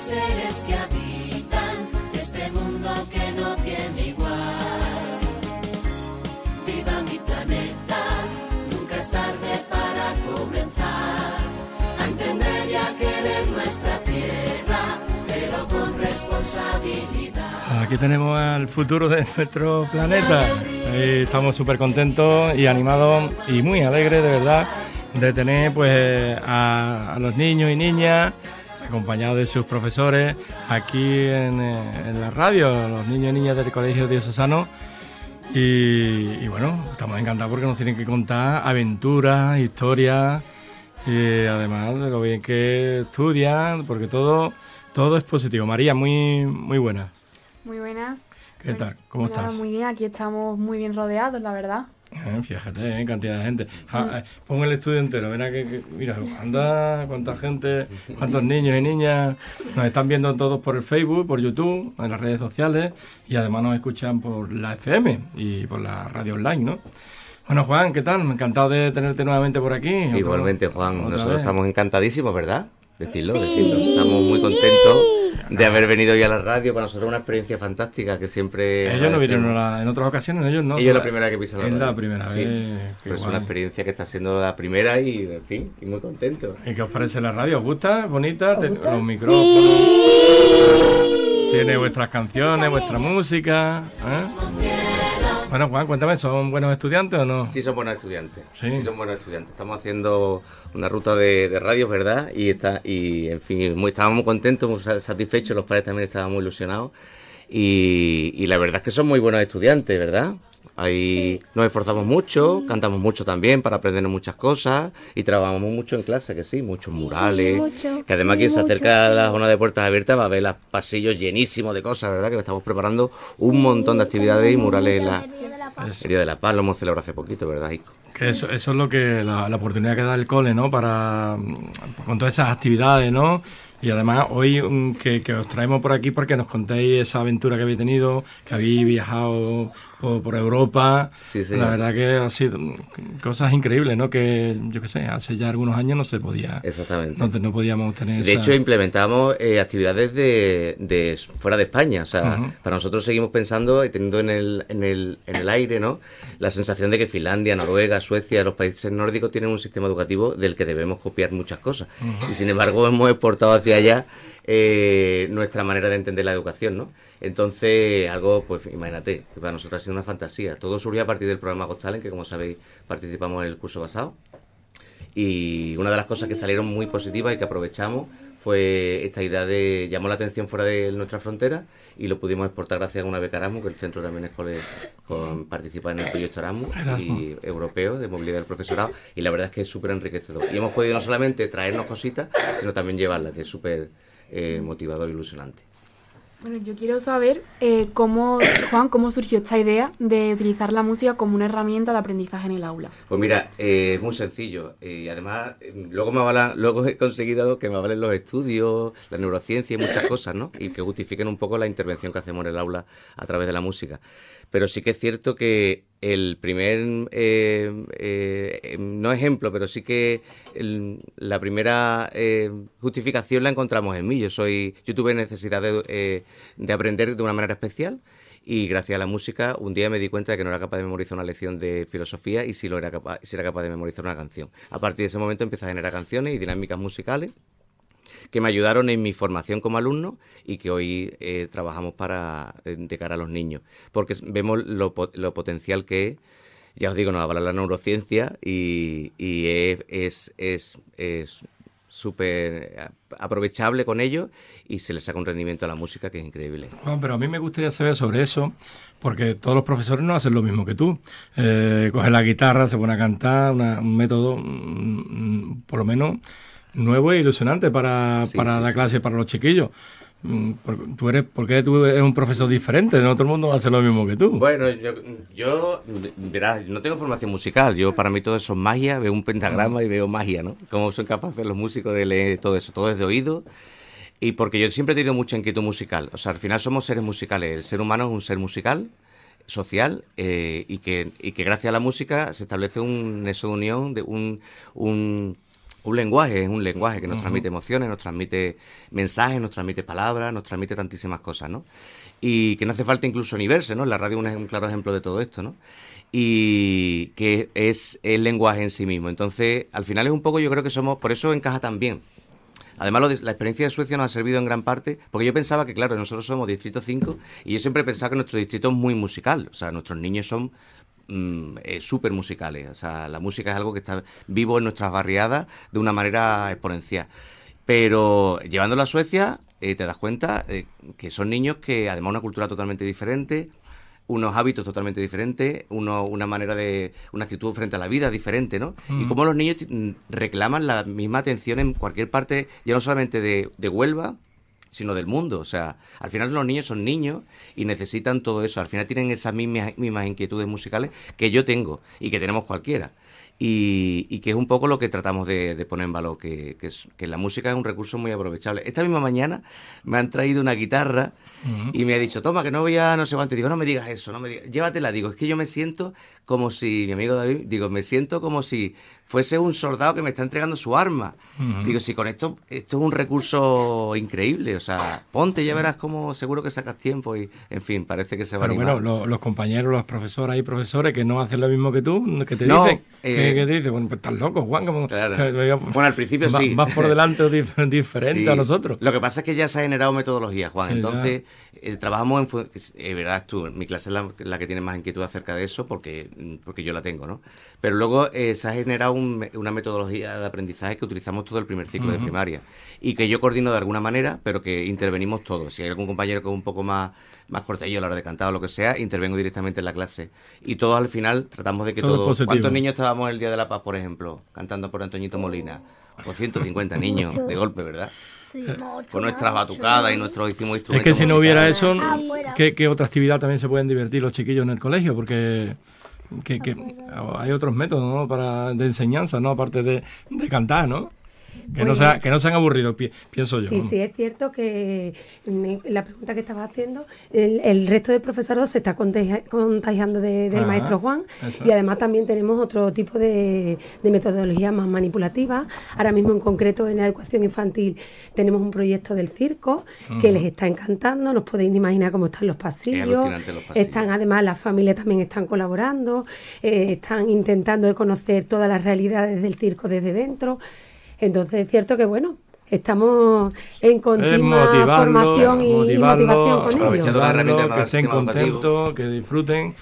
seres que habitan este mundo que no tiene igual. Viva mi planeta, nunca es tarde para comenzar a entender y a querer nuestra tierra, pero con responsabilidad. Aquí tenemos al futuro de nuestro planeta. Estamos súper contentos y animados y muy alegres, de verdad, de tener pues a, a los niños y niñas acompañados de sus profesores aquí en, eh, en la radio, los niños y niñas del Colegio Diocesano. Y, y bueno, estamos encantados porque nos tienen que contar aventuras, historias y además de lo bien que estudian, porque todo, todo es positivo. María, muy, muy buena. Muy buenas. ¿Qué tal? ¿Cómo Nada, estás? Muy bien, aquí estamos muy bien rodeados, la verdad. Eh, fíjate, eh, cantidad de gente. Ja, eh, pon el estudio entero, ven que, que- mira, anda, cuánta gente, cuántos niños y niñas nos están viendo todos por el Facebook, por YouTube, en las redes sociales y además nos escuchan por la FM y por la radio online, ¿no? Bueno, Juan, ¿qué tal? Encantado de tenerte nuevamente por aquí. Otro- Igualmente, Juan, nosotros vez. estamos encantadísimos, ¿verdad? Decirlo, decirlo. Estamos muy contentos de haber venido hoy a la radio. Para nosotros es una experiencia fantástica que siempre... Ellos no vinieron la- en otras ocasiones, ellos no. Ellos es la primera vez que pisan la Es la radio. primera Sí. vez. qué Pero es una experiencia que está siendo la primera y, en fin, y muy contento. ¿Y qué os parece la radio? ¿Os gusta? ¿Es bonita? Te- Los micrófonos. Tiene vuestras canciones, vuestra música. ¿eh? Bueno, Juan, cuéntame, ¿son buenos estudiantes o no? Sí, son buenos estudiantes. Sí. Sí, son buenos estudiantes. Estamos haciendo una ruta de, de radios, ¿verdad? Y está y en fin, muy, estábamos muy contentos, muy sa- satisfechos. Los padres también estaban muy ilusionados. Y, y la verdad es que son muy buenos estudiantes, ¿verdad? Ahí nos esforzamos mucho, cantamos mucho también para aprender muchas cosas y trabajamos mucho en clase, que sí, muchos murales. mucho, que además quien se mucho, acerca a sí. la zona de puertas abiertas va a ver los pasillos llenísimos de cosas, ¿verdad? Que le estamos preparando un montón de actividades y murales en la, Día de la Paz lo hemos celebrado hace poquito, ¿verdad, Ico? que eso, eso es lo que la, la oportunidad que da el cole, ¿no? Para con todas esas actividades, ¿no? Y además hoy mm, que, que os traemos por aquí porque nos contéis esa aventura que habéis tenido, que habéis viajado por, por Europa. Sí. La verdad que ha sido cosas increíbles, ¿no? Que yo qué sé, hace ya algunos años no se podía, Exactamente. no, no podíamos tener De esa- hecho, implementamos eh, actividades de, de fuera de España. O sea, para nosotros seguimos pensando y teniendo en el, en, el, en el aire ¿no? la sensación de que Finlandia, Noruega, Suecia, los países nórdicos tienen un sistema educativo del que debemos copiar muchas cosas. Y sin embargo, hemos exportado hacia allá eh, nuestra manera de entender la educación. ¿no? Entonces, algo, pues imagínate, que para nosotros ha sido una fantasía. Todo surgió a partir del programa Got Talent, que como sabéis participamos en el curso pasado. Y una de las cosas que salieron muy positivas y que aprovechamos fue esta idea de llamó la atención fuera de nuestra frontera y lo pudimos exportar gracias a una beca Erasmus, que el centro también es cole- con, participa en el proyecto Erasmus. y europeo de movilidad del profesorado y la verdad es que es súper enriquecedor. Y hemos podido no solamente traernos cositas, sino también llevarlas, que es súper eh, motivador e ilusionante. Bueno, yo quiero saber eh, cómo, Juan, cómo surgió esta idea de utilizar la música como una herramienta de aprendizaje en el aula. Pues mira, eh, es muy sencillo. eh, y además, luego, me avalan- luego he conseguido que me avalen los estudios, la neurociencia y muchas cosas, ¿no? Y que justifiquen un poco la intervención que hacemos en el aula a través de la música. Pero sí que es cierto que el primer, eh, eh, no ejemplo, pero sí que la primera eh, justificación la encontramos en mí. Yo soy, yo tuve necesidad de, eh, de aprender de una manera especial y gracias a la música un día me di cuenta de que no era capaz de memorizar una lección de filosofía y si lo era capaz, si era capaz de memorizar una canción. A partir de ese momento empecé a generar canciones y dinámicas musicales que me ayudaron en mi formación como alumno y que hoy eh, trabajamos para eh, de cara a los niños, porque vemos lo, lo potencial que es, ya os digo, nos habla la neurociencia y, y es es es- es súper aprovechable con ellos y se les saca un rendimiento a la música que es increíble. Juan, pero a mí me gustaría saber sobre eso, porque todos los profesores no hacen lo mismo que tú. Eh, coge la guitarra, se pone a cantar, una- un método, mm, mm, por lo menos, nuevo e ilusionante para, Sí, para sí, sí. clases para los chiquillos. Mm, por- Tú eres, ¿Por qué tú eres un profesor diferente? No todo el mundo hace lo mismo que tú. Bueno, yo, yo verás, no tengo formación musical. Yo, para mí, todo eso es magia. Veo un pentagrama y veo magia, ¿no? Cómo son capaces los músicos de leer todo eso. Todo es de oído. Y porque yo siempre he tenido mucha inquietud musical. O sea, al final somos seres musicales. El ser humano es un ser musical, social, eh, y, que, y que gracias a la música se establece un nexo de unión, de un, un, un lenguaje, es un lenguaje que nos transmite emociones, nos transmite mensajes, nos transmite palabras, nos transmite tantísimas cosas, ¿no? Y que no hace falta incluso ni verse, ¿no? La radio es un claro ejemplo de todo esto, ¿no? Y que es el lenguaje en sí mismo. Entonces, al final es un poco, yo creo que somos, por eso encaja tan bien. Además, lo de- la experiencia de Suecia nos ha servido en gran parte, porque yo pensaba que, claro, nosotros somos Distrito 5, y yo siempre pensaba que nuestro distrito es muy musical. O sea, nuestros niños son mm, eh, súper musicales. O sea, la música es algo que está vivo en nuestras barriadas de una manera exponencial. Pero llevándolo a Suecia, eh, te das cuenta eh, que son niños que, además, una cultura totalmente diferente, unos hábitos totalmente diferentes, uno, una manera de, una actitud frente a la vida diferente, ¿no? Y cómo los niños mm, reclaman la misma atención en cualquier parte, ya no solamente de, de Huelva, sino del mundo. O sea, al final los niños son niños y necesitan todo eso. Al final tienen esas mismas, mismas inquietudes musicales que yo tengo y que tenemos cualquiera. Y, y que es un poco lo que tratamos de, de poner en valor, que, que, la música es un recurso muy aprovechable. Esta misma mañana me han traído una guitarra y me ha dicho, toma, que no voy a no sé cuánto. Y digo, no me digas eso, no me digas, llévatela. Digo, es que yo me siento como si, mi amigo David, digo, me siento como si fuese un soldado que me está entregando su arma. Digo, si con esto, esto es un recurso increíble. O sea, ponte, ya verás cómo seguro que sacas tiempo y, en fin, parece que se va Pero a animar. bueno, lo- los compañeros, los profesoras y profesores que no hacen lo mismo que tú, que te No, dicen, eh, que, que te dicen, bueno, pues estás loco, Juan, como, Claro. que- que- Bueno, al principio va- sí. Vas por delante o dif- diferente Sí. a nosotros. Lo que pasa es que ya se ha generado metodología, Juan. Sí, Entonces, eh, trabajamos en... Es verdad, tú, mi clase es la, la que tiene más inquietud acerca de eso porque, mm, porque yo la tengo, ¿no? Pero luego eh, se ha generado un me- una metodología de aprendizaje que utilizamos todo el primer ciclo de primaria y que yo coordino de alguna manera, pero que intervenimos todos. Si hay algún compañero que es un poco más, más cortello a la hora de cantar o lo que sea, intervengo directamente en la clase. Y todos al final tratamos de que Todo todos... ¿Cuántos niños estábamos el Día de la Paz, por ejemplo, cantando por Antoñito Molina? Por 150 niños de golpe, ¿verdad? Sí, Con nuestras batucadas y nuestros hicimos Es instrumentos que si no hubiera eso, Afuera. ¿qué, qué otra actividad también se pueden divertir los chiquillos en el colegio? Porque que, que hay otros métodos ¿no? para, de enseñanza, ¿no? Aparte de, de cantar, ¿no? Que, no sea, que no sean aburridos, pi- pienso yo. Sí, sí, es cierto que en la pregunta que estabas haciendo, el, el resto del profesorado se está contagia- contagiando de- del Ajá, maestro Juan eso. y además también tenemos otro tipo de, de metodología más manipulativa. Ahora mismo en concreto en la educación infantil tenemos un proyecto del circo que les está encantando, nos podéis imaginar cómo están los pasillos. alucinante los pasillos. Están además las familias también están colaborando, eh, están intentando de conocer todas las realidades del circo desde dentro. Entonces es cierto que bueno, estamos en continua formación y, motivación con aprovechando ellos. motivarlo, que estén contentos, que disfruten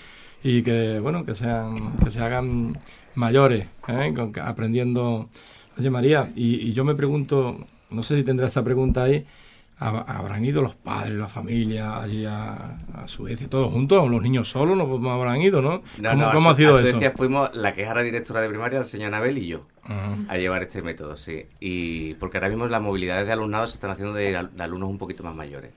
y que bueno que sean que se hagan mayores, ¿eh? Con que- aprendiendo. Oye María, y, y yo me pregunto, no sé si tendrá esta pregunta ahí. ¿hab- ¿Habrán ido los padres, la familia allí a, a Suecia, todos juntos? ¿Los niños solos no habrán ido, no? No, ¿Cómo, no, a cómo ha sido a eso? Suecia fuimos la que es ahora directora de primaria, la señora Anabel y yo, A llevar este método, sí. Y porque ahora mismo las movilidades de alumnado se están haciendo de, al- de alumnos un poquito más mayores.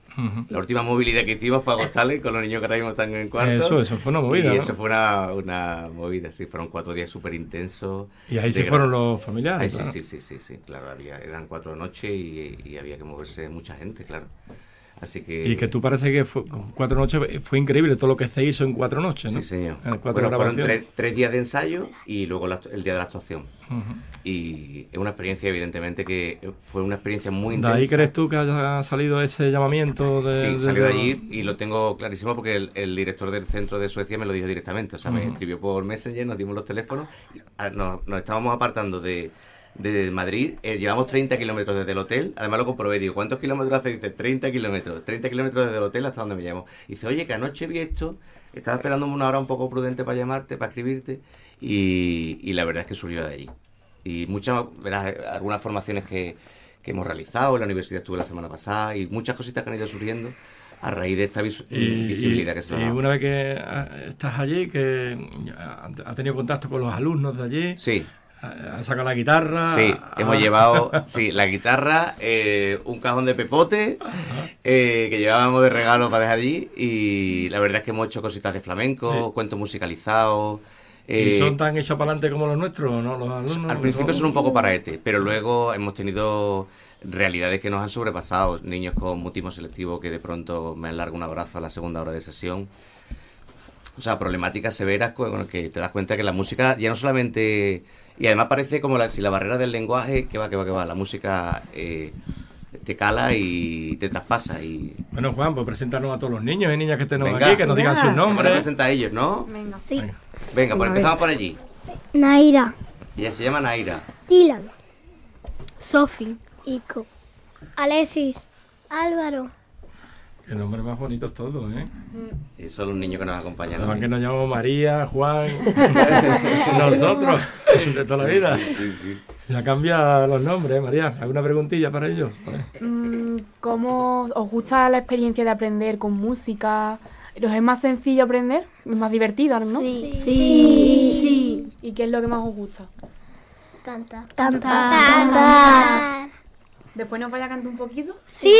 La última movilidad que hicimos fue a Agostales con los niños que ahora mismo están en cuarto. Eso, eso fue una movida, Y ¿no? eso fue una, una movida, sí. Fueron cuatro días súper intensos. Y ahí se gran- fueron los familiares. Ay, sí, sí, sí, sí, sí, claro, había, eran cuatro noches y, y había que moverse mucha gente, claro. Así que... Y que tú parece que fue, cuatro noches fue increíble todo lo que se hizo en cuatro noches, ¿no? Sí, señor. En cuatro Bueno, fueron tres, tres días de ensayo y luego la- el día de la actuación. Y es una experiencia, evidentemente, que fue una experiencia muy ¿De intensa. ahí crees tú que haya salido ese llamamiento de, Sí, de- salió de de- allí y lo tengo clarísimo porque el, el director del centro de Suecia me lo dijo directamente. O sea, me escribió por Messenger, nos dimos los teléfonos. ah, nos, nos estábamos apartando de, de Madrid. eh, llevamos 30 kilómetros desde el hotel. Además lo comprobé. Digo, ¿cuántos kilómetros hace? Dice, 30 kilómetros. 30 kilómetros desde el hotel hasta donde me llamo. Y dice, oye, que anoche vi esto. Estaba esperando una hora un poco prudente para llamarte, para escribirte. Y, y la verdad es que surgió de allí. Y muchas, verás, algunas formaciones que, que hemos realizado. En la universidad estuve la semana pasada. Y muchas cositas que han ido surgiendo a raíz de esta y, visibilidad y- que se y una vez que ah, estás allí, que ha tenido contacto con los alumnos de allí, Sí, ha sacado la guitarra. sí, hemos llevado sí, la guitarra, eh, un cajón de pepote eh, que llevábamos de regalo para dejar allí y la verdad es que hemos hecho cositas de flamenco, Sí. cuentos musicalizados. ¿Y eh, son tan hechos para adelante como los nuestros, no? Los alumnos. al principio son un poco paraete, pero luego hemos tenido realidades que nos han sobrepasado. Niños con mutismo selectivo que de pronto me han largado un abrazo a la segunda hora de sesión. O sea, problemáticas severas con las que te das cuenta que la música ya no solamente... Y además parece como la, si la barrera del lenguaje, que va, que va, que va, la música eh, te cala y te traspasa. Y Bueno, Juan, pues preséntanos a todos los niños y niñas que tenemos Venga. aquí, que nos digan sus se van a nombres. ellos, ¿no? Venga. Sí. Venga. Venga, pues empezamos por allí. Naira. Ella se llama Naira. Dylan. Sofi. Ico. Alexis. Álvaro. Qué nombres más bonitos todos, ¿eh? Y son los niños que nos acompañan. Además hoy. que nos llamamos María, Juan, nosotros, de toda la vida. Sí, sí. Ya cambia los nombres, ¿eh, María. ¿Alguna preguntilla para ellos? Mm, ¿Cómo os gusta la experiencia de aprender con música? ¿Os es más sencillo aprender? ¿Es más divertida, no? Sí. Sí. ¿Y qué es lo que más os gusta? Cantar. Cantar. Después nos vaya a cantar un poquito. Sí.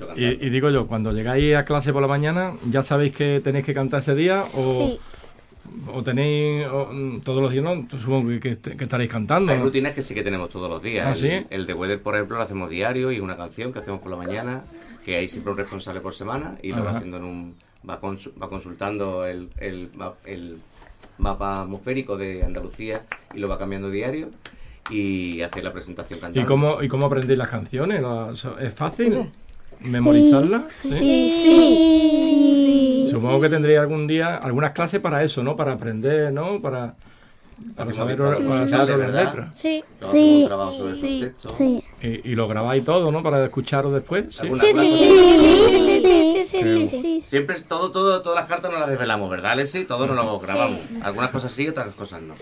Mucho Y, digo yo, cuando llegáis a clase por la mañana, ¿ya sabéis que tenéis que cantar ese día? ¿O, Sí. o tenéis o, mm, todos los días? No, supongo que, que- que estaréis cantando. Hay ¿no? rutinas que sí que tenemos todos los días. ¿Ah, el, sí? el de Weather, por ejemplo, lo hacemos diario y una canción que hacemos por la mañana, que hay siempre un responsable por semana y lo va haciendo en un va, consu- va consultando el, el, ma- el mapa atmosférico de Andalucía y lo va cambiando diario y hace la presentación cantando. ¿Y cómo, ¿Y cómo aprendéis las canciones? ¿Las- ¿Es fácil memorizarlas? ¿Sí? Sí. Supongo que tendréis algún día algunas clases para eso, ¿no? Para aprender, ¿no? Para, para saber, para las letras. Sí. Luego hacemos un trabajo sobre esos Sí. textos. Sí. Y, y lo grabáis todo, ¿no? Para escucharos después. ¿sí? Sí, sí, sí, sí, sí, sí, sí. Siempre es todo, todo, todas las cartas no las desvelamos, ¿verdad, Alessi? Todo no lo grabamos. Algunas cosas sí, otras cosas no.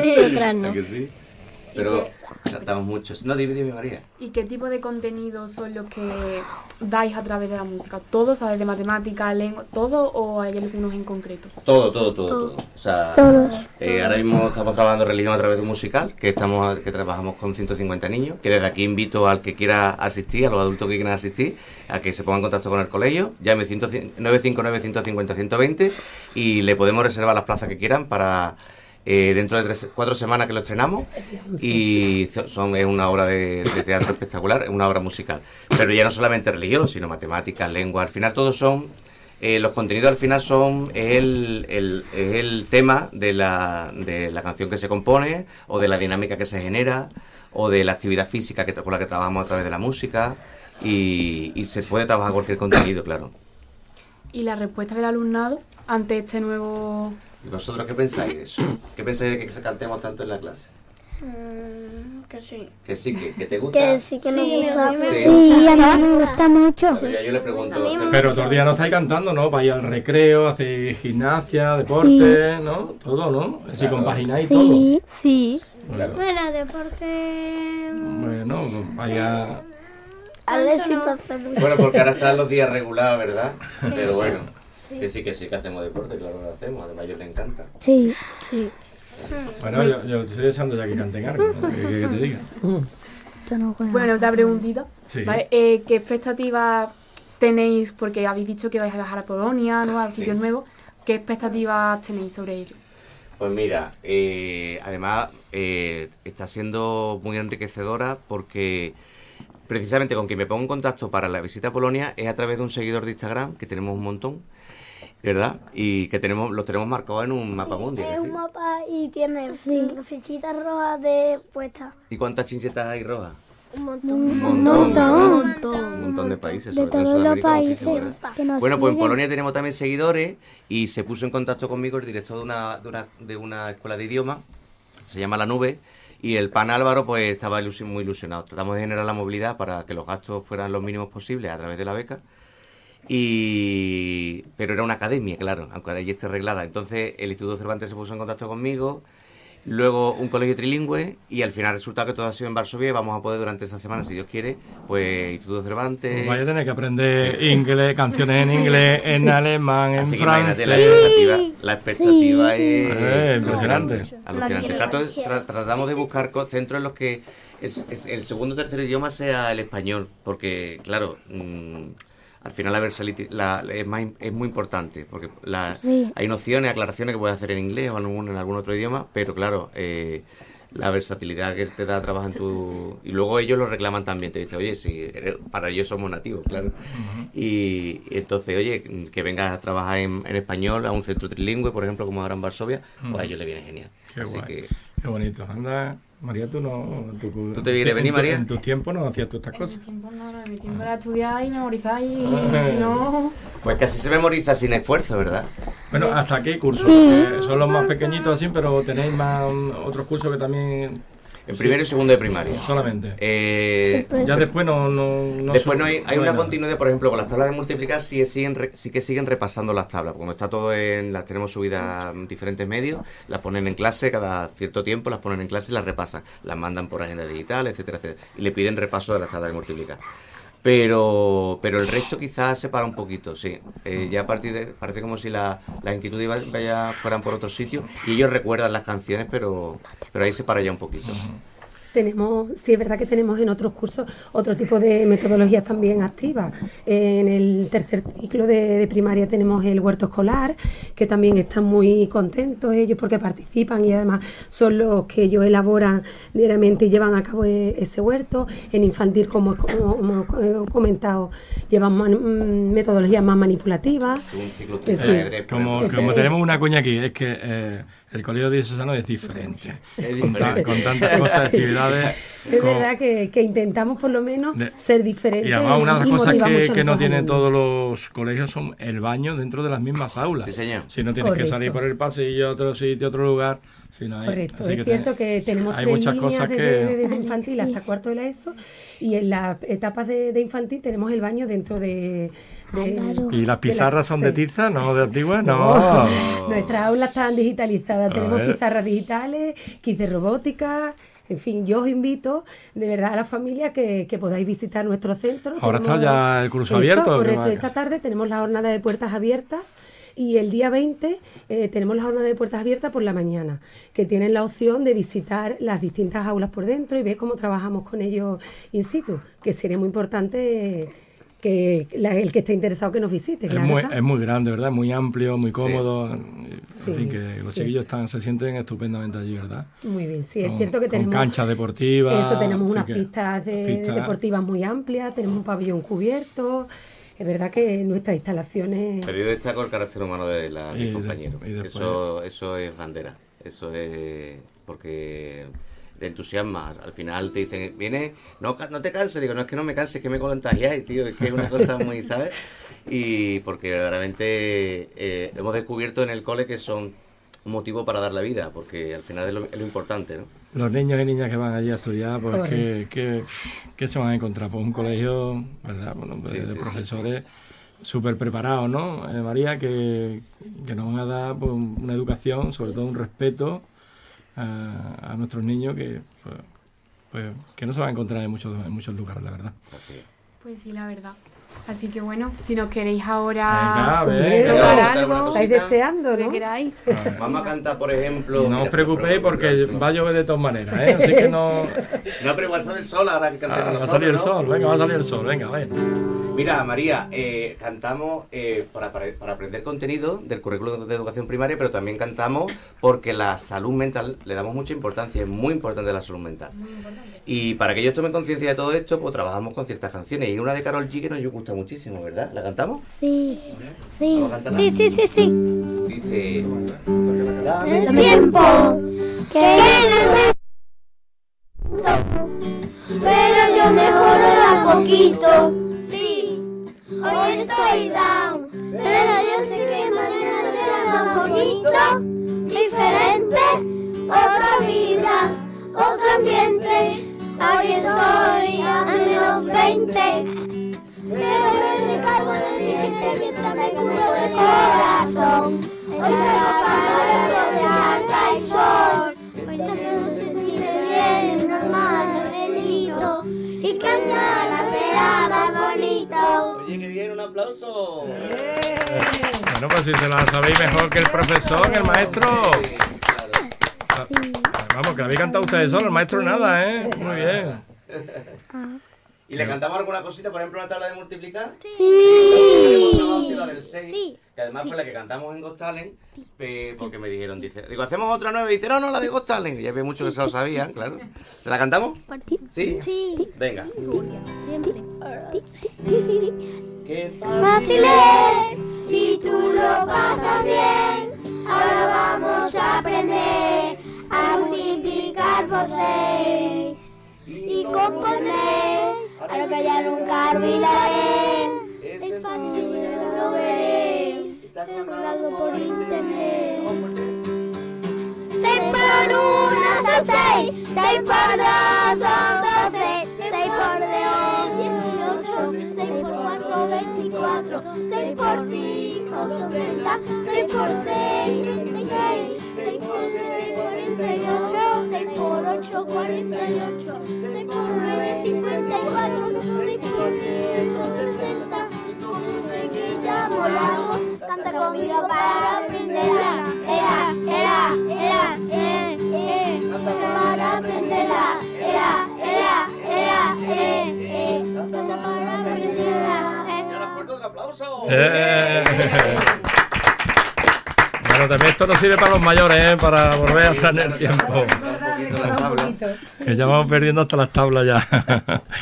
Sí, otras no. ¿A que sí? Pero cantamos muchos. No, dime, dime, María. ¿Y qué tipo de contenidos son los que dais a través de la música? ¿Todo, sabes, de matemática, lengua, todo o hay algunos en concreto? Todo, todo, todo, todo. O sea, eh, ahora mismo estamos trabajando religión a través de un musical, que estamos, que trabajamos con 150 niños, que desde aquí invito al que quiera asistir, a los adultos que quieran asistir, a que se pongan en contacto con el colegio, llame 100 959 150 120 y le podemos reservar las plazas que quieran para eh, dentro de tres, cuatro semanas que lo estrenamos y son, es una obra de, teatro espectacular, es una obra musical. Pero ya no solamente religión, sino matemáticas, lengua, al final todos son eh, los contenidos al final son el, el, el tema de la, de la canción que se compone o de la dinámica que se genera o de la actividad física que, con la que trabajamos a través de la música y se puede trabajar cualquier contenido, claro. ¿Y la respuesta del alumnado ante este nuevo... ¿Y vosotros qué pensáis de eso? ¿Qué pensáis de que se cantemos tanto en la clase? Que sí. Que sí, que, que te gusta. Que sí que nos gusta. Sí. Sí, a mí me gusta mucho. Ya yo le pregunto. Pero todos los días no estáis cantando, ¿no? Vais al recreo, hacéis gimnasia, deporte, ¿no? Todo, ¿no? Si Claro. compagináis Sí. Sí. Claro. Bueno, deporte. todo. Bueno, vaya... A ver si pasa mucho. Bueno, porque ahora están los días regulados, ¿verdad? Pero bueno, que sí, que sí, que hacemos deporte, claro que lo hacemos. Además, a ellos les encanta. Sí. Sí. Bueno, yo, yo estoy deseando ya que canten algo, ¿no? que, que- que te diga. No. Bueno, otra preguntita. Sí. ¿vale? Eh, ¿Qué expectativas tenéis? Porque habéis dicho que vais a viajar a Polonia, ¿no? A sitios Sí. nuevos. ¿Qué expectativas tenéis sobre ello? Pues mira, eh, además eh, está siendo muy enriquecedora porque precisamente con quien me pongo en contacto para la visita a Polonia es a través de un seguidor de Instagram, que tenemos un montón, ¿verdad? Y que tenemos los tenemos marcados en un mapa mundial. Es ¿sí? un mapa y tiene fichitas rojas de puestas. ¿Y cuántas chinchetas hay rojas? Un montón. Un montón, ¿verdad? montón. Un montón de países, De sobre todo en todos los Sudamérica, muchísimo, países ¿verdad? que nos Bueno, pues en. Polonia tenemos también seguidores y se puso en contacto conmigo el director de una, de una, de una escuela de idioma, se llama La Nube, y el pan Álvaro pues estaba muy ilusionado. Tratamos de generar la movilidad para que los gastos fueran los mínimos posibles a través de la beca. Y... Pero era una academia, claro, aunque allí esté arreglada. Entonces el Instituto Cervantes se puso en contacto conmigo, luego un colegio trilingüe y al final resulta que todo ha sido en Varsovia y vamos a poder durante esa semana, si Dios quiere, pues Instituto Cervantes... Pues vaya a tener que aprender inglés, canciones en inglés, en alemán, en Así que imagínate la francés. expectativa, la expectativa es Eh, impresionante. alucinante. Trato- tra- tratamos de buscar centros en los que el segundo o tercer idioma sea el español, porque claro, mm, al final la versatilidad la- es, es muy importante, porque la- Sí. hay nociones, aclaraciones que puedes hacer en inglés o en algún, en algún otro idioma, pero claro, eh, la versatilidad que te da trabajar en tu... Y luego ellos lo reclaman también, te dicen, oye, si eres- para ellos somos nativos, claro. y, y entonces, oye, que vengas a trabajar en, en español a un centro trilingüe, por ejemplo, como ahora en Varsovia, pues a ellos les viene genial. Qué Así guay. que... Qué bonito. Anda, María, tú no... Tú, ¿Tú te quieres venir, María? En tus tiempos no hacías tú estas En mi cosas. tiempo no, no, en mi tiempo era estudiar y memorizar y Ah. no... Pues casi se memoriza sin esfuerzo, ¿verdad? Bueno, ¿hasta qué curso? Eh, son los más pequeñitos así, pero tenéis más mm, otros cursos que también... En primero y segundo de primaria. Solamente. Eh, Ya después no... no, no Después no hay, hay no una continuidad, por ejemplo, con las tablas de multiplicar sí, siguen, sí que siguen repasando las tablas. Como está todo en, las tenemos subidas a diferentes medios, las ponen en clase cada cierto tiempo, las ponen en clase y las repasan. Las mandan por agenda digital, etcétera, etcétera. Y le piden repaso de las tablas de multiplicar. Pero, pero el resto quizás se para un poquito, sí. Eh, ya a partir de, parece como si la- las inquietudes vaya, fueran por otro sitio y ellos recuerdan las canciones, pero, pero ahí se para ya un poquito. Tenemos, sí es verdad que tenemos en otros cursos otro tipo de metodologías también activas. En el tercer ciclo de, de primaria tenemos el huerto escolar, que también están muy contentos ellos porque participan y además son los que ellos elaboran diariamente y llevan a cabo e- ese huerto. En infantil, como, como hemos comentado, llevan man- mm, metodologías más manipulativas. Como, ejemplo. como tenemos una cuña aquí, es que eh, el colegio diocesano es diferente. Es Con, ta- con tantas cosas, actividades. Es con- verdad que, que intentamos por lo menos De- ser diferentes. Y además una de las cosas que, no tienen todos los colegios son el baño dentro de las mismas aulas. Sí, señor. Si no tienes que salir por el pasillo a otro sitio, a otro lugar. si no hay- Correcto, así es que cierto que tenemos hay tres muchas líneas cosas desde, que... desde infantil hasta cuarto de la ESO y en las etapas de, de infantil tenemos el baño dentro de... ¿Y las la- pizarras son de tiza, no de antiguas? No. Nuestras aulas están digitalizadas, A tenemos ver. pizarras digitales, kits de robótica, en fin, yo os invito de verdad a la familia que, que podáis visitar nuestro centro. Ahora está ya el curso Eso, abierto, ¿o qué Correcto, esta tarde tenemos la jornada de puertas abiertas y el día 20 eh, tenemos la jornada de puertas abiertas por la mañana, que tienen la opción de visitar las distintas aulas por dentro y ver cómo trabajamos con ellos in situ, que sería muy importante que la- el que esté interesado que nos visite. Es claro muy, es muy grande, ¿verdad? Muy amplio, muy cómodo. En Sí, fin, que los sí. chiquillos están, se sienten estupendamente allí, ¿verdad? Muy bien, sí, es cierto que tenemos... canchas deportivas. Eso, tenemos en unas pistas, de- pistas. deportivas muy amplias, tenemos un pabellón cubierto. Es verdad que nuestras instalaciones... Pero yo destaco el carácter humano de la, Y mis compañeros. Eso, eso es bandera. Eso es porque te entusiasma. Al final te dicen, viene, no, ca- no te canses. Digo, no es que no me canse, es que me contagiáis, tío. Es que es una cosa muy, ¿sabes? Y porque verdaderamente eh, hemos descubierto en el cole que son un motivo para dar la vida, porque al final es lo, es lo importante, ¿no? Los niños y niñas que van allí a estudiar, pues. ¿qué, qué, qué se van a encontrar? Pues un colegio, ¿verdad? Bueno, de, Sí, de sí, sí. profesores súper preparados, ¿no? Eh, María, que, que nos van a dar pues, una educación, sobre todo un respeto a, a nuestros niños que, pues, pues, que no se van a encontrar en muchos, en muchos lugares, la verdad. Así es. Pues sí, la verdad. Así que bueno, si nos queréis ahora Venga, venga. tocar Vamos a cantar algo, Estáis deseando, ¿no? queráis. Vamos a cantar, por ejemplo... No os mira, preocupéis porque va a llover de todas maneras, ¿eh? Así que no... No, pero igual sale el sol ahora que cantemos Ah, va a salir el ¿no? sol, venga, va a salir el sol, venga, a ver. Mira, María, eh, cantamos eh, para, para- para aprender contenido del currículo de educación primaria, pero también cantamos porque la salud mental le damos mucha importancia, es muy importante la salud mental. Y para que ellos tomen conciencia de todo esto, pues trabajamos con ciertas canciones. Y una de Carol G que nos gusta muchísimo, ¿verdad? ¿La cantamos? Sí. Sí. Sí, sí, sí, sí. Dice... El tiempo que no pero yo mejoro de a poquito. Hoy estoy down, pero yo sé que mañana será más bonito, aplauso. Bueno, pues si se la sabéis mejor que el profesor, que el maestro. Sí, claro. Vamos, que la habéis cantado ustedes solos, el maestro nada, ¿eh? Muy bien. ¿Y le cantamos alguna cosita, por ejemplo, una tabla de multiplicar? Sí. Así la del 6, Sí. que además fue la que cantamos en Ghost Talent, eh, porque me dijeron, dice, digo, hacemos otra nueva, y dice, no, no, la de Ghost Talent. Y ya había muchos que se lo sabían, claro. ¿Se la cantamos? ¿Sí? Sí. Venga. Siempre. Qué Fácil es, si tú lo pasas bien. Ahora vamos a aprender a multiplicar por seis. Y compondré, a lo que ya nunca olvidaré. Es fácil, lo veréis. Está colgado por internet. Seis por uno son seis, seis por dos son 4, 6 por 5 son 30, 6 por 6, 36, 6 por 7, 48, 6 por 8, 48, 6 por 9, 54, 6 por 10 60, no sé que ya volamos, canta conmigo para aprenderla, era, era, era, eh, eh, eh para aprenderla, era, era, era, eh. Aplauso. Eh. Bueno, también esto nos sirve para los mayores, ¿eh? para volver a traer el tiempo. Que ya vamos perdiendo hasta las tablas ya.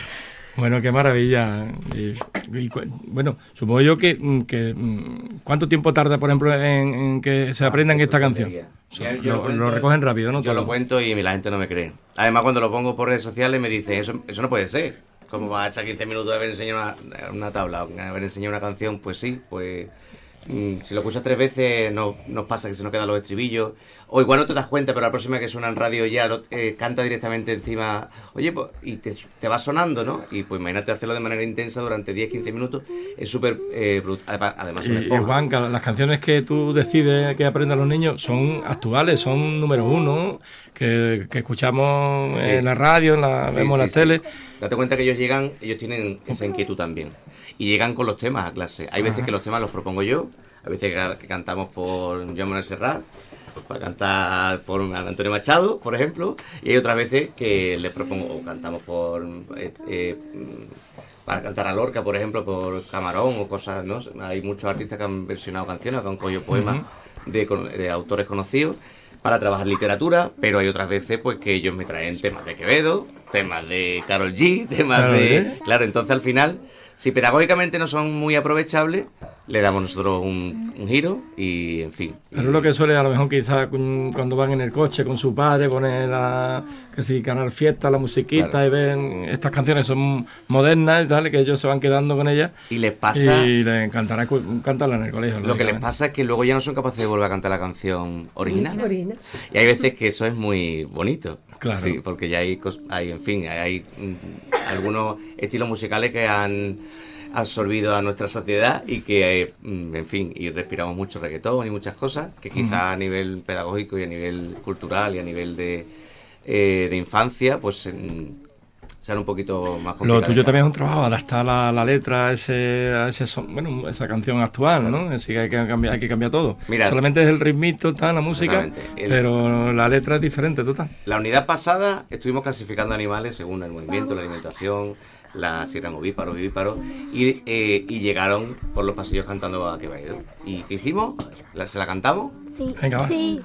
Bueno, qué maravilla. Y, y cu- bueno, supongo yo que, mm, que, mm, ¿cuánto tiempo tarda, por ejemplo, en, en que se aprendan Ah, esta eso canción? tontería. O sea, Ya, yo lo, cuento- lo recogen rápido, ¿no? Yo Todo. lo cuento y la gente no me cree. Además, cuando lo pongo por redes sociales me dicen, eso, eso no puede ser. ¿Cómo vas a echar 15 minutos de haber enseñado una, una tabla, haber enseñado una canción? Pues sí, pues mm, si lo escuchas tres veces no, nos pasa que se nos quedan los estribillos. O igual no te das cuenta, pero la próxima que suena en radio ya lo- eh, canta directamente encima. Oye, pues, y te, te va sonando, ¿no? Y pues imagínate hacerlo de manera intensa durante 10-15 minutos. Es súper eh, brutal. Además, Y. Juan, las canciones que tú decides que aprendan los niños son actuales, son número uno, que, que escuchamos Sí. en la radio, en la, Sí, vemos en sí, la tele. Date cuenta que ellos llegan, ellos tienen esa inquietud también. Y llegan con los temas a clase. Hay veces que los temas los propongo yo, hay veces que, que cantamos por Joan Manuel Serrat, para cantar por Antonio Machado, por ejemplo, y hay otras veces que les propongo, o cantamos por. eh, eh, para cantar a Lorca, por ejemplo, por Camarón o cosas, ¿no? Hay muchos artistas que han versionado canciones, que han cogido poemas de, con- de autores conocidos para trabajar literatura, pero hay otras veces pues que ellos me traen temas de Quevedo, temas de Carol G, temas de... Claro, entonces al final, si pedagógicamente no son muy aprovechables, le damos nosotros un, un giro y, en fin. Pero es lo que suele, a lo mejor quizás cu- cuando van en el coche con su padre, ponen la, que si Canal Fiesta, la musiquita Claro. y ven estas canciones son modernas y tal, que ellos se van quedando con ellas Y les pasa... y les encantará cantarla en el colegio. Lo que les pasa es que luego ya no son capaces de volver a cantar la canción original. Original. Y hay veces que eso es muy bonito. Claro. Sí, porque ya hay, cos- hay en fin, hay, hay, mm, algunos estilos musicales que han absorbido a nuestra sociedad y que, eh, mm, en fin, y respiramos mucho reggaetón y muchas cosas que quizá a nivel pedagógico y a nivel cultural y a nivel de, eh, de infancia, pues sean un poquito más Lo complicadas. tuyo también es un trabajo, adaptar la, la letra a ese, a ese son- bueno, esa canción actual, ¿no? Así que hay que cambiar, hay que cambiar todo. Mira. Solamente es el ritmito, tal, la música. El- pero la letra es diferente, total. La unidad pasada estuvimos clasificando animales según el movimiento, la alimentación, la si eran ovíparos, vivíparos, y, eh, y llegaron por los pasillos cantando a que va. ¿Y qué hicimos? ¿La- ¿Se la cantamos? Sí. Venga, va. Sí.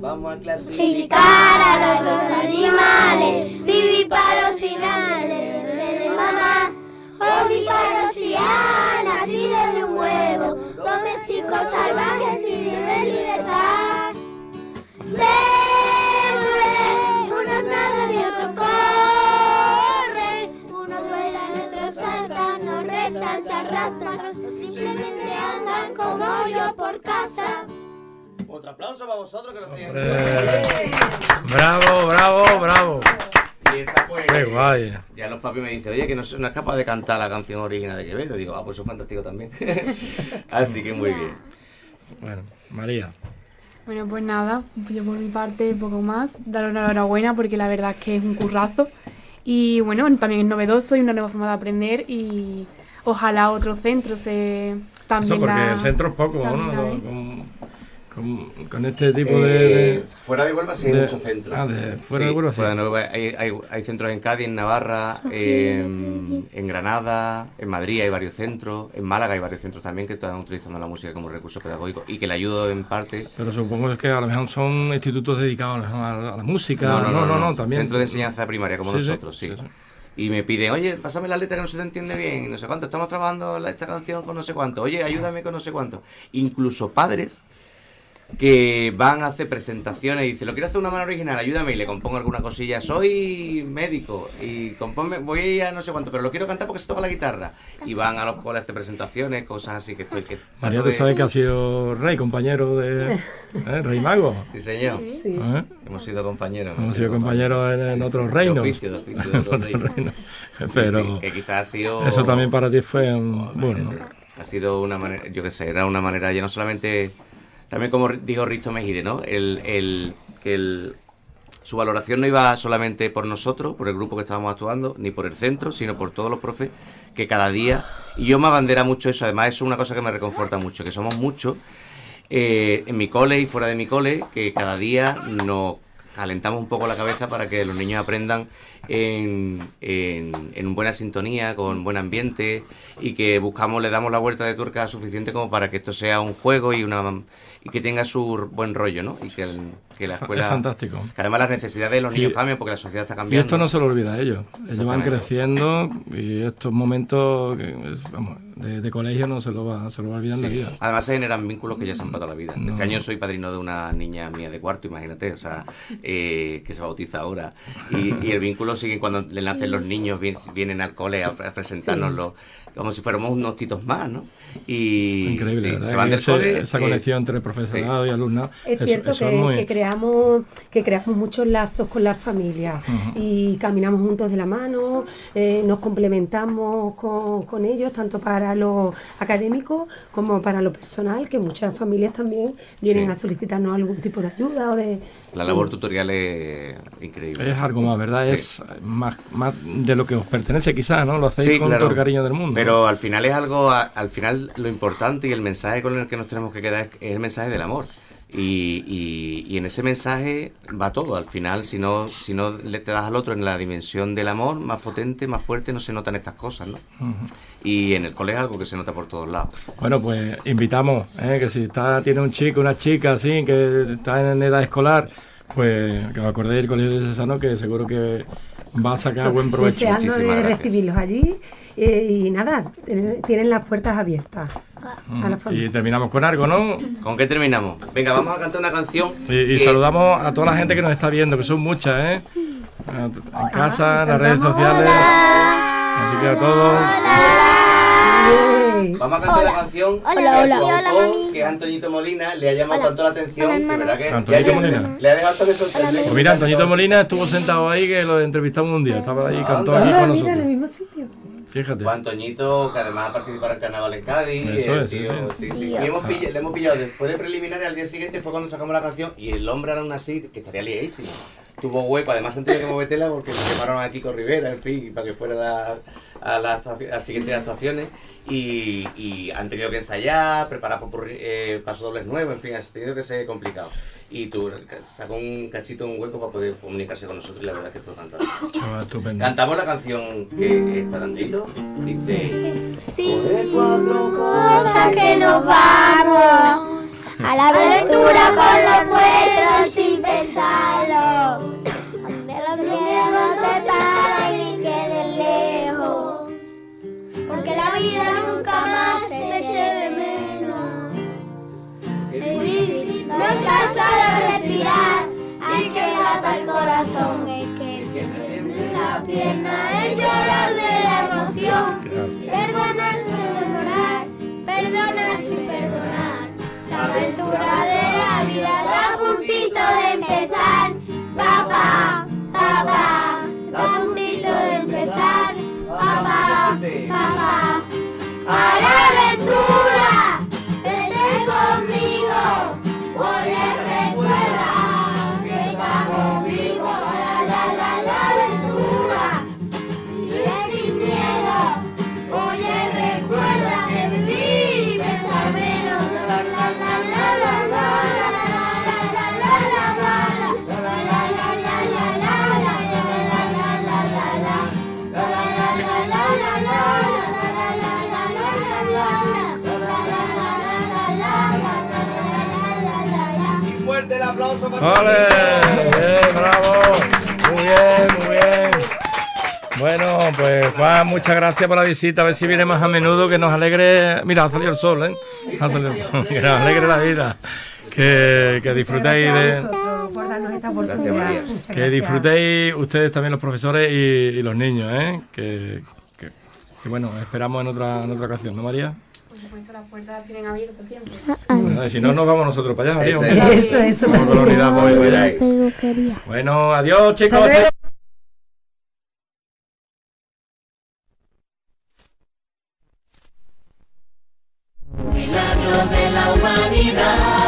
Vamos a Clasificar a los dos animales, vivíparos finales, de mamá, ovíparos y han nacido de un huevo, domésticos salvajes y en libertad. Se o simplemente andan como yo por casa. Otro aplauso para vosotros que lo Eh, bravo, bravo, bravo. Y esa pues... Qué guay. Ya los papis me dicen, oye, que no, no es capaz de cantar la canción original de Quevedo. Digo, ah, pues es fantástico también. Así que muy bien. Bueno, María. Bueno, pues nada, yo por mi parte poco más, daros la enhorabuena porque la verdad es que es un currazo y bueno, también es novedoso y una nueva forma de aprender y ojalá otros centros se Eso también porque la- centros pocos, ¿no? Con, con, con este tipo de, de- Eh, fuera de Huelva sí hay de- muchos centros. ah, de fuera de Sí, Huelva sí. fuera de Huelva hay, hay- hay centros en Cádiz, en Navarra, en, en Granada, en Madrid hay varios centros, en Málaga hay varios centros también que están utilizando la música como recurso pedagógico y que le ayuda en parte. Pero supongo que a lo mejor son institutos dedicados a la, a la música. No, no, no, también. Centro de enseñanza primaria como Sí, sí, nosotros, sí. Y me piden, oye, pásame la letra que no se te entiende bien, no sé cuánto, estamos trabajando esta canción con no sé cuánto, oye, ayúdame con no sé cuánto. Incluso padres que van a hacer presentaciones y dicen, lo quiero hacer una mano original, ayúdame y le compongo alguna cosilla, soy médico y componme, voy a no sé cuánto, pero lo quiero cantar porque se toca la guitarra. Y van a los a hacer presentaciones, cosas así que estoy... Que María, tú de- sabes que ha sido rey, compañero de. ¿eh? Rey Mago. Sí, señor. Sí. ¿eh? Hemos sido compañeros. Hemos sido compañeros en, en otros reinos. De de de Pero sí, que quizás ha sido... eso también para ti fue un. Bueno, Ha sido una manera, yo qué sé, era una manera ya no solamente, también como dijo Risto Mejide, ¿no? El, que el, su valoración no iba solamente por nosotros, por el grupo que estábamos actuando, ni por el centro, sino por todos los profes que cada día, y yo me abandera mucho eso, además eso es una cosa que me reconforta mucho, que somos muchos eh, en mi cole y fuera de mi cole, que cada día nos calentamos un poco la cabeza para que los niños aprendan en, en, en buena sintonía, con buen ambiente y que buscamos, le damos la vuelta de tuerca suficiente como para que esto sea un juego y una y que tenga su buen rollo, ¿no? Y que, el- que la Es escuela... fantástico. Que además las necesidades de los niños Y- cambian porque la sociedad está y cambiando. esto no se lo olvida a ellos. Ellos van creciendo y estos momentos que es- vamos, de, de colegio no se lo va, se lo va a olvidar en la Sí. vida. Además se generan vínculos que ya se han para toda la vida. No. Este año soy padrino de una niña mía de cuarto, imagínate, o sea, eh, que se bautiza ahora. Y, y el vínculo sigue cuando le nacen los niños, vien- vienen al cole a, a presentárnoslo, como si fuéramos unos titos más, ¿no? Y Increíble, sí, ¿verdad? se van del ese- cole, esa eh, conexión entre profesorado y alumnado. Es cierto eso que, es muy- que creamos que creamos muchos lazos con las familias y caminamos juntos de la mano, eh, nos complementamos con, con ellos, tanto para lo académico como para lo personal, que muchas familias también vienen Sí. a solicitarnos algún tipo de ayuda o de... La labor tutorial es increíble. Es algo más, ¿verdad? Sí. Es más, más de lo que os pertenece quizás, ¿no? Lo hacéis Sí, con claro. todo el cariño del mundo. Pero al final es algo, al final lo importante y el mensaje con el que nos tenemos que quedar es el mensaje del amor. Y, y- y en ese mensaje va todo. Al final, si no, si no le te das al otro en la dimensión del amor, más potente, más fuerte, no se notan estas cosas, ¿no? Y en el cole es algo que se nota por todos lados. Bueno, pues invitamos, ¿eh? que si está tiene un chico, una chica así, que está en edad escolar, pues que os acordéis del Colegio de Cesano, que seguro que va a sacar buen provecho. deseando de recibirlos allí eh, y nada, tienen tienen las puertas abiertas a la Y terminamos con algo, ¿no? ¿Con qué terminamos? Venga, vamos a cantar una canción. Y, y que- saludamos a toda la gente que nos está viendo, que son muchas, ¿eh? En casa, en las redes sociales. Así que a todos. Yay. Vamos a cantar la canción Hola, que hola. Hola, que es Antoñito Molina, le ha llamado tanto la atención Hola, que verdad que Antoñito ha- Molina. le ha dejado hasta de sorprender. Pues mira, Antoñito Molina estuvo sentado ahí, que lo entrevistamos un día. Estaba ahí, cantó aquí con mira, en el nosotros. mismo sitio. Fíjate. Juan Toñito, que además ha participado en el carnaval en Cádiz. Eso el es, sí, tío, sí. sí, sí. Y hemos pilla- le hemos pillado después de preliminares al día siguiente fue cuando sacamos la canción y el hombre era aún así que estaría liadísimo. Tuvo hueco, además han tenido que mover tela porque se llamaron a Kiko Rivera, en fin, para que fuera la- a, las actuaci- a las siguientes actuaciones y, y han tenido que ensayar, preparar popurrí- eh, pasodobles nuevos, en fin, ha tenido que ser complicado. Y tú sacó un cachito, un hueco para poder comunicarse con nosotros y la verdad es que fue fantástico. Chaval, estupendo. Cantamos la canción que está dando Dice... Sí. de cuatro Cosas que nos vamos a la aventura con los puestos sin pensarlo. Solo respirar, hay que lata el corazón, es que tiene la pierna, el llorar de la emoción. Perdonar sin perdonar, perdonar sin perdonar. La aventura de ¡Ole! Bien, bravo. Muy bien, muy bien. Bueno, pues Juan, muchas gracias por la visita. A ver si viene más a menudo, que nos alegre. Mira, ha salido el sol, ¿eh? Ha salido el sol. Que nos alegre la vida. Que, que disfrutéis Gracias de. Muchas Que gracias. disfrutéis ustedes también los profesores y, y los niños, ¿eh? Que, que- que, bueno, esperamos en otra, en otra ocasión, ¿no, María? Por supuesto, las puertas las tienen abiertas siempre. Nada, Si no, nos vamos nosotros para allá. Eso hombre. Eso, eso. Vamos la unidad móvil. Bueno, adiós, chicos. Hasta luego. milagro de la humanidad,